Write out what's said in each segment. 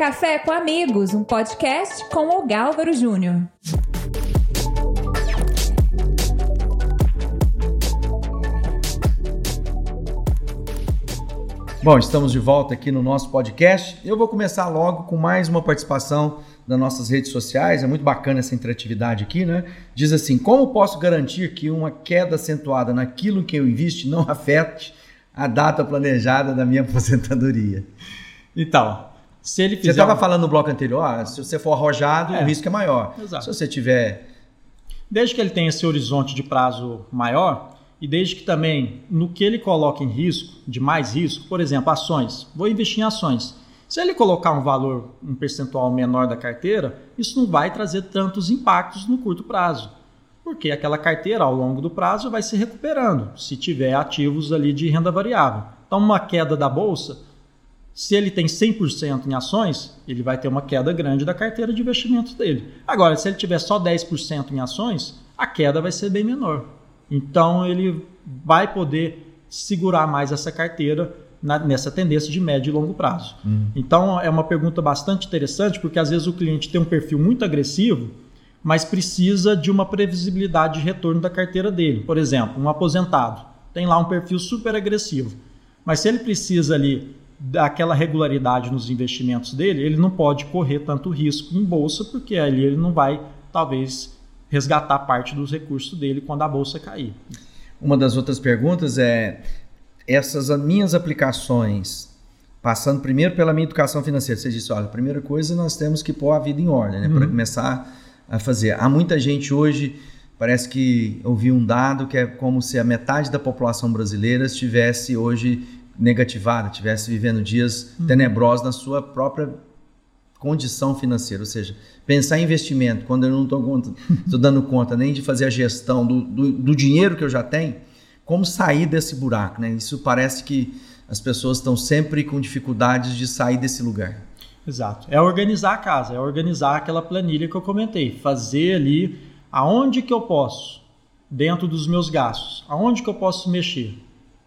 Café com Amigos, um podcast com o Gálvaro Júnior. Bom, estamos de volta aqui no nosso podcast. Eu vou começar logo com mais uma participação das nossas redes sociais. É muito bacana essa interatividade aqui, né? Diz assim: como posso garantir que uma queda acentuada naquilo que eu invisto não afete a data planejada da minha aposentadoria? Então, se ele fizer. Você estava falando no bloco anterior, ah, se você for arrojado, É. o risco é maior. Exato. Se você tiver. Desde que ele tenha esse horizonte de prazo maior e desde que também no que ele coloca em risco, de mais risco, por exemplo, ações. Vou investir em ações. Se ele colocar um valor, um percentual menor da carteira, isso não vai trazer tantos impactos no curto prazo. Porque aquela carteira, ao longo do prazo, vai se recuperando, se tiver ativos ali de renda variável. Então, uma queda da bolsa, se ele tem 100% em ações, ele vai ter uma queda grande da carteira de investimentos dele. Agora, se ele tiver só 10% em ações, a queda vai ser bem menor. Então, ele vai poder segurar mais essa carteira na- nessa tendência de médio e longo prazo. Então, é uma pergunta bastante interessante, porque às vezes o cliente tem um perfil muito agressivo, mas precisa de uma previsibilidade de retorno da carteira dele. Por exemplo, um aposentado tem lá um perfil super agressivo, mas se ele precisa ali daquela regularidade nos investimentos dele, ele não pode correr tanto risco em bolsa, porque ali ele não vai, talvez, resgatar parte dos recursos dele quando a bolsa cair. Uma das outras perguntas é: essas minhas aplicações, passando primeiro pela minha educação financeira, você disse, olha, a primeira coisa nós temos que pôr a vida em ordem, né? Para começar a fazer. Há muita gente hoje, parece que ouvi um dado que é como se a metade da população brasileira estivesse hoje negativada, estivesse vivendo dias tenebrosos na sua própria condição financeira, ou seja, pensar em investimento quando eu não estou dando conta nem de fazer a gestão do, do, do dinheiro que eu já tenho, como sair desse buraco, né? Isso parece que as pessoas estão sempre com dificuldades de sair desse lugar. Exato. É organizar a casa, é organizar aquela planilha que eu comentei, fazer ali aonde que eu posso, dentro dos meus gastos, aonde que eu posso mexer.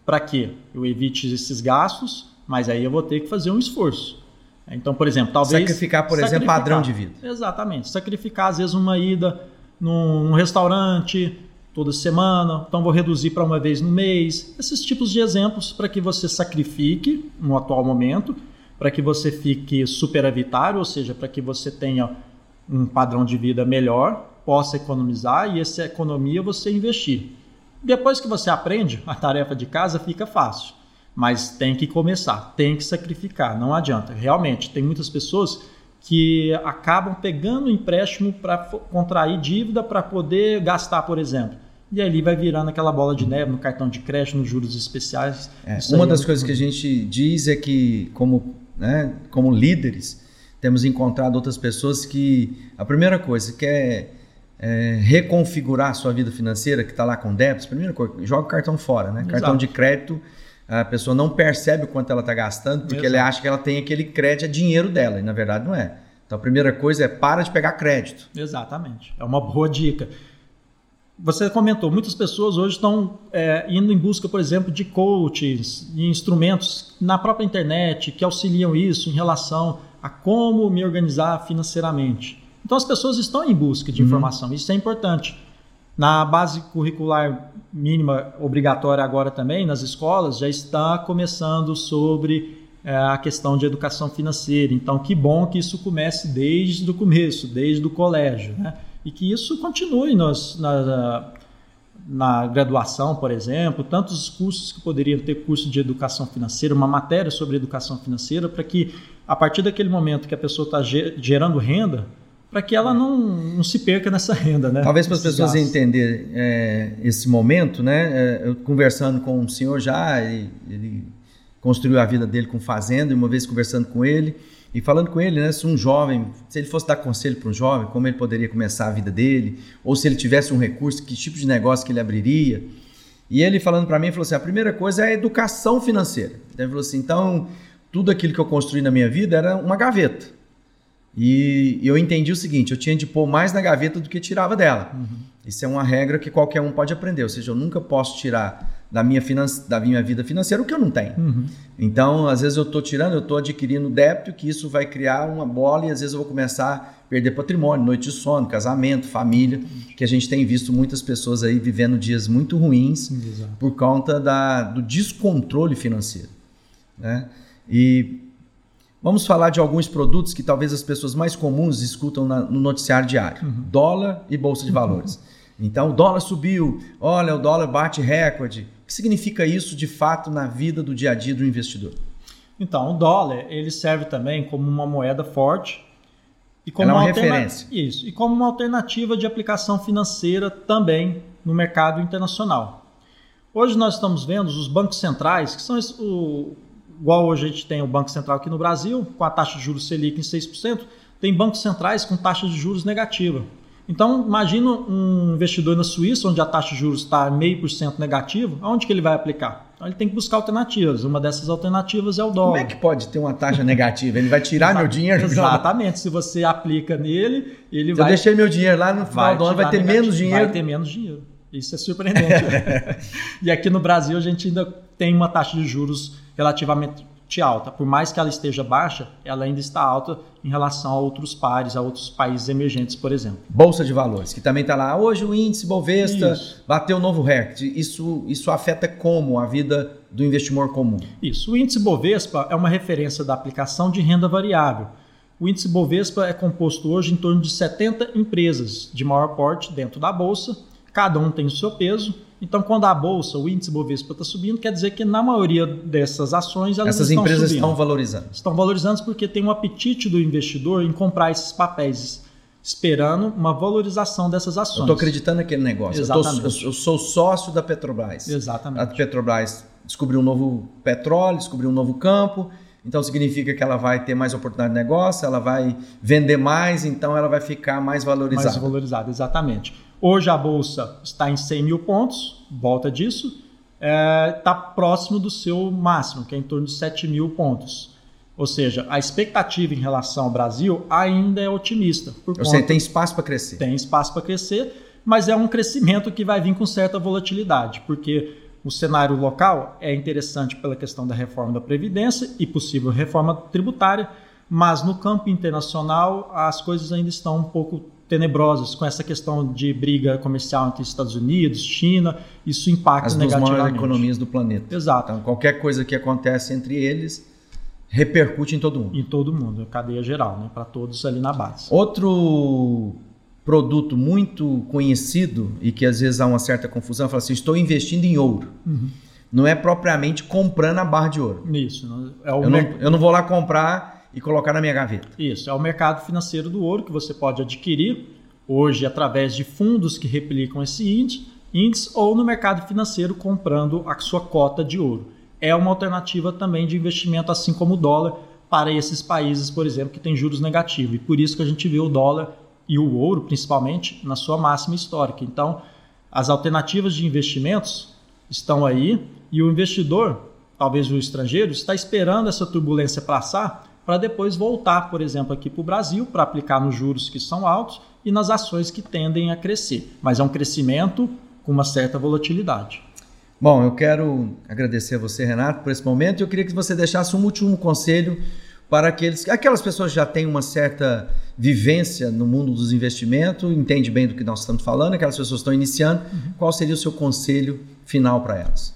Para quê? Eu evite esses gastos, mas aí eu vou ter que fazer um esforço. Então, por exemplo, talvez. Sacrificar, por exemplo, padrão de vida. Exatamente. Sacrificar, às vezes, uma ida num, num restaurante toda semana, então vou reduzir para uma vez no mês. Esses tipos de exemplos para que você sacrifique no atual momento, para que você fique superavitário, ou seja, para que você tenha um padrão de vida melhor, possa economizar e essa economia você investir. Depois que você aprende, a tarefa de casa fica fácil. Mas tem que começar, tem que sacrificar, não adianta. Realmente, tem muitas pessoas que acabam pegando empréstimo para contrair dívida para poder gastar, por exemplo. E ali vai virando aquela bola de neve no cartão de crédito, nos juros especiais. É, uma aí das é coisas que a gente diz é que, como, né, como líderes, temos encontrado outras pessoas que a primeira coisa quer é, reconfigurar sua vida financeira, que está lá com débitos, primeira coisa, joga o cartão fora, né? Cartão Exato. de crédito, a pessoa não percebe o quanto ela está gastando, porque Exato. ela acha que ela tem aquele crédito, é dinheiro dela, e na verdade não é. Então a primeira coisa é para de pegar crédito. Exatamente. É uma boa dica. Você comentou, muitas pessoas hoje estão é, indo em busca, por exemplo, de coaches e instrumentos na própria internet que auxiliam isso em relação a como me organizar financeiramente. Então as pessoas estão em busca de informação, isso é importante. Na base curricular mínima obrigatória agora também, nas escolas, já está começando sobre é, a questão de educação financeira. Então, que bom que isso comece desde o começo, desde o colégio, né? E que isso continue nos, na, na graduação, por exemplo, tantos cursos que poderiam ter curso de educação financeira, uma matéria sobre educação financeira, para que a partir daquele momento que a pessoa está gerando renda, para que ela não, não se perca nessa renda, né? Talvez para as pessoas entenderem é, esse momento, né? é, eu conversando com um senhor já, ele, ele construiu a vida dele com fazenda, e uma vez conversando com ele e falando com ele, né? Se um jovem, se ele fosse dar conselho para um jovem, como ele poderia começar a vida dele, ou se ele tivesse um recurso, que tipo de negócio que ele abriria. E ele falando para mim, falou assim: a primeira coisa é a educação financeira. Então, ele falou assim: então, tudo aquilo que eu construí na minha vida era uma gaveta. E eu entendi o seguinte: eu tinha de pôr mais na gaveta do que tirava dela. Isso é uma regra que qualquer um pode aprender. Ou seja, eu nunca posso tirar da minha, finan da minha vida financeira o que eu não tenho. Uhum. Então, às vezes eu estou tirando, eu estou adquirindo débito, que isso vai criar uma bola e às vezes eu vou começar a perder patrimônio, noite de sono, casamento, família, que a gente tem visto muitas pessoas aí vivendo dias muito ruins Exato. por conta da, do descontrole financeiro. Né? E vamos falar de alguns produtos que talvez as pessoas mais comuns escutam na, no noticiário diário: uhum. dólar e bolsa de valores. Uhum. Então, o dólar subiu, olha, o dólar bate recorde. O que significa isso de fato na vida do dia a dia do investidor? Então, o dólar ele serve também como uma moeda forte e como Ela é uma, uma referência. Isso, e como uma alternativa de aplicação financeira também no mercado internacional. Hoje nós estamos vendo os bancos centrais, que são o, igual hoje a gente tem o Banco Central aqui no Brasil, com a taxa de juros Selic em 6%, tem bancos centrais com taxa de juros negativa. Então, imagina um investidor na Suíça, onde a taxa de juros está meio por cento negativo, aonde que ele vai aplicar? Então, ele tem que buscar alternativas. Uma dessas alternativas é o dólar. Como é que pode ter uma taxa negativa? Ele vai tirar meu dinheiro? Exatamente. Se você aplica nele, ele Se vai... eu deixei meu dinheiro lá no final do ano, vai ter negativo. menos dinheiro? Vai ter menos dinheiro. Isso é surpreendente. e aqui no Brasil, a gente ainda tem uma taxa de juros relativamente alta. Por mais que ela esteja baixa, ela ainda está alta em relação a outros pares, a outros países emergentes, por exemplo. Bolsa de valores, que também está lá. Hoje o índice Bovespa isso. bateu um novo recorde. Isso, isso afeta como a vida do investidor comum? Isso. O índice Bovespa é uma referência da aplicação de renda variável. O índice Bovespa é composto hoje em torno de 70 empresas de maior porte dentro da bolsa. Cada um tem o seu peso então, quando a bolsa, o índice Bovespa está subindo, quer dizer que na maioria dessas ações elas Essas estão empresas subindo. estão valorizando. Estão valorizando porque tem um apetite do investidor em comprar esses papéis, esperando uma valorização dessas ações. Estou acreditando naquele negócio. Exatamente. Eu, tô, eu, sou sócio da Petrobras. Exatamente. A Petrobras descobriu um novo petróleo, descobriu um novo campo. Então significa que ela vai ter mais oportunidade de negócio, ela vai vender mais, então ela vai ficar mais valorizada. Mais valorizada, exatamente. Hoje a bolsa está em 100 mil pontos, volta disso, está é, tá próximo do seu máximo, que é em torno de 7 mil pontos. Ou seja, a expectativa em relação ao Brasil ainda é otimista. Por Ou seja, tem espaço para crescer. Tem espaço para crescer, mas é um crescimento que vai vir com certa volatilidade, porque o cenário local é interessante pela questão da reforma da Previdência e possível reforma tributária, mas no campo internacional as coisas ainda estão um pouco tenebrosas com essa questão de briga comercial entre Estados Unidos, China, isso impacta As negativamente. As maiores economias do planeta. Exato. Então, qualquer coisa que acontece entre eles repercute em todo mundo. Em todo mundo, cadeia geral, né? para todos ali na base. Outro produto muito conhecido e que às vezes há uma certa confusão, fala assim, estou investindo em ouro. Uhum. Não é propriamente comprando a barra de ouro. Isso. É eu, não, eu não vou lá comprar e colocar na minha gaveta. Isso, é o mercado financeiro do ouro que você pode adquirir hoje através de fundos que replicam esse índice, índice ou no mercado financeiro comprando a sua cota de ouro. É uma alternativa também de investimento, assim como o dólar, para esses países, por exemplo, que têm juros negativos. E por isso que a gente vê o dólar e o ouro, principalmente, na sua máxima histórica. Então, as alternativas de investimentos estão aí e o investidor, talvez o estrangeiro, está esperando essa turbulência passar para depois voltar, por exemplo, aqui para o Brasil, para aplicar nos juros que são altos e nas ações que tendem a crescer. Mas é um crescimento com uma certa volatilidade. Bom, eu quero agradecer a você, Renato, por esse momento. Eu queria que você deixasse um último conselho para aqueles, aquelas pessoas que já têm uma certa vivência no mundo dos investimentos, entende bem do que nós estamos falando, aquelas pessoas que estão iniciando. Uhum. Qual seria o seu conselho final para elas?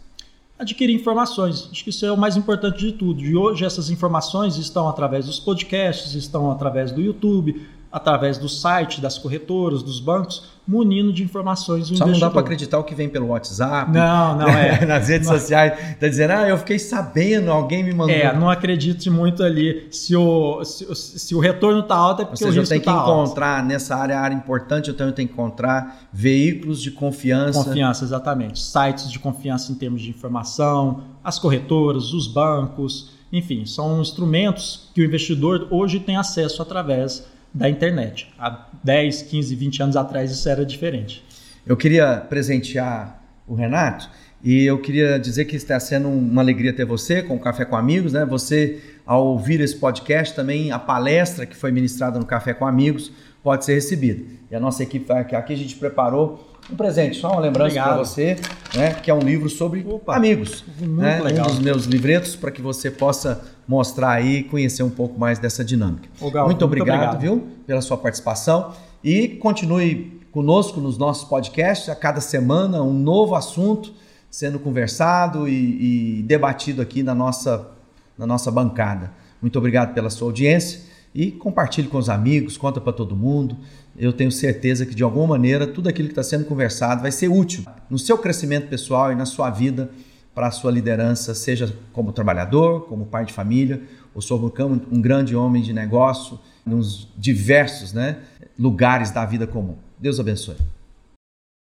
Adquirir informações. Acho que isso é o mais importante de tudo. E hoje essas informações estão através dos podcasts, estão através do YouTube, através do site das corretoras, dos bancos, munindo de informações. Só investidor. não dá para acreditar o que vem pelo WhatsApp. Não, não é. Nas redes não. sociais. Está dizendo, ah, eu fiquei sabendo, alguém me mandou. É, não acredite muito ali. Se o, se, se o retorno está alto, é porque Ou seja, o risco eu tenho tá que encontrar, alto. nessa área, área importante, eu tenho que encontrar veículos de confiança. Confiança, exatamente. Sites de confiança em termos de informação, as corretoras, os bancos, enfim, são instrumentos que o investidor hoje tem acesso através da internet. Há 10, 15, 20 anos atrás isso era diferente. Eu queria presentear o Renato e eu queria dizer que está sendo uma alegria ter você com o Café com Amigos, né? Você, ao ouvir esse podcast, também a palestra que foi ministrada no Café com Amigos pode ser recebida. E a nossa equipe aqui, a gente preparou um presente, só uma lembrança para você, né, que é um livro sobre Opa, amigos. né, legal. Um dos meus livretos para que você possa mostrar aí e conhecer um pouco mais dessa dinâmica. Ô, Gal, muito, muito obrigado, obrigado. viu, pela sua participação e continue conosco nos nossos podcasts. A cada semana, um novo assunto sendo conversado e, e debatido aqui na nossa, na nossa bancada. Muito obrigado pela sua audiência e compartilhe com os amigos, conta para todo mundo. Eu tenho certeza que de alguma maneira tudo aquilo que está sendo conversado vai ser útil no seu crescimento pessoal e na sua vida para a sua liderança, seja como trabalhador, como pai de família, ou sobre um grande homem de negócio, nos diversos né, lugares da vida comum. Deus abençoe.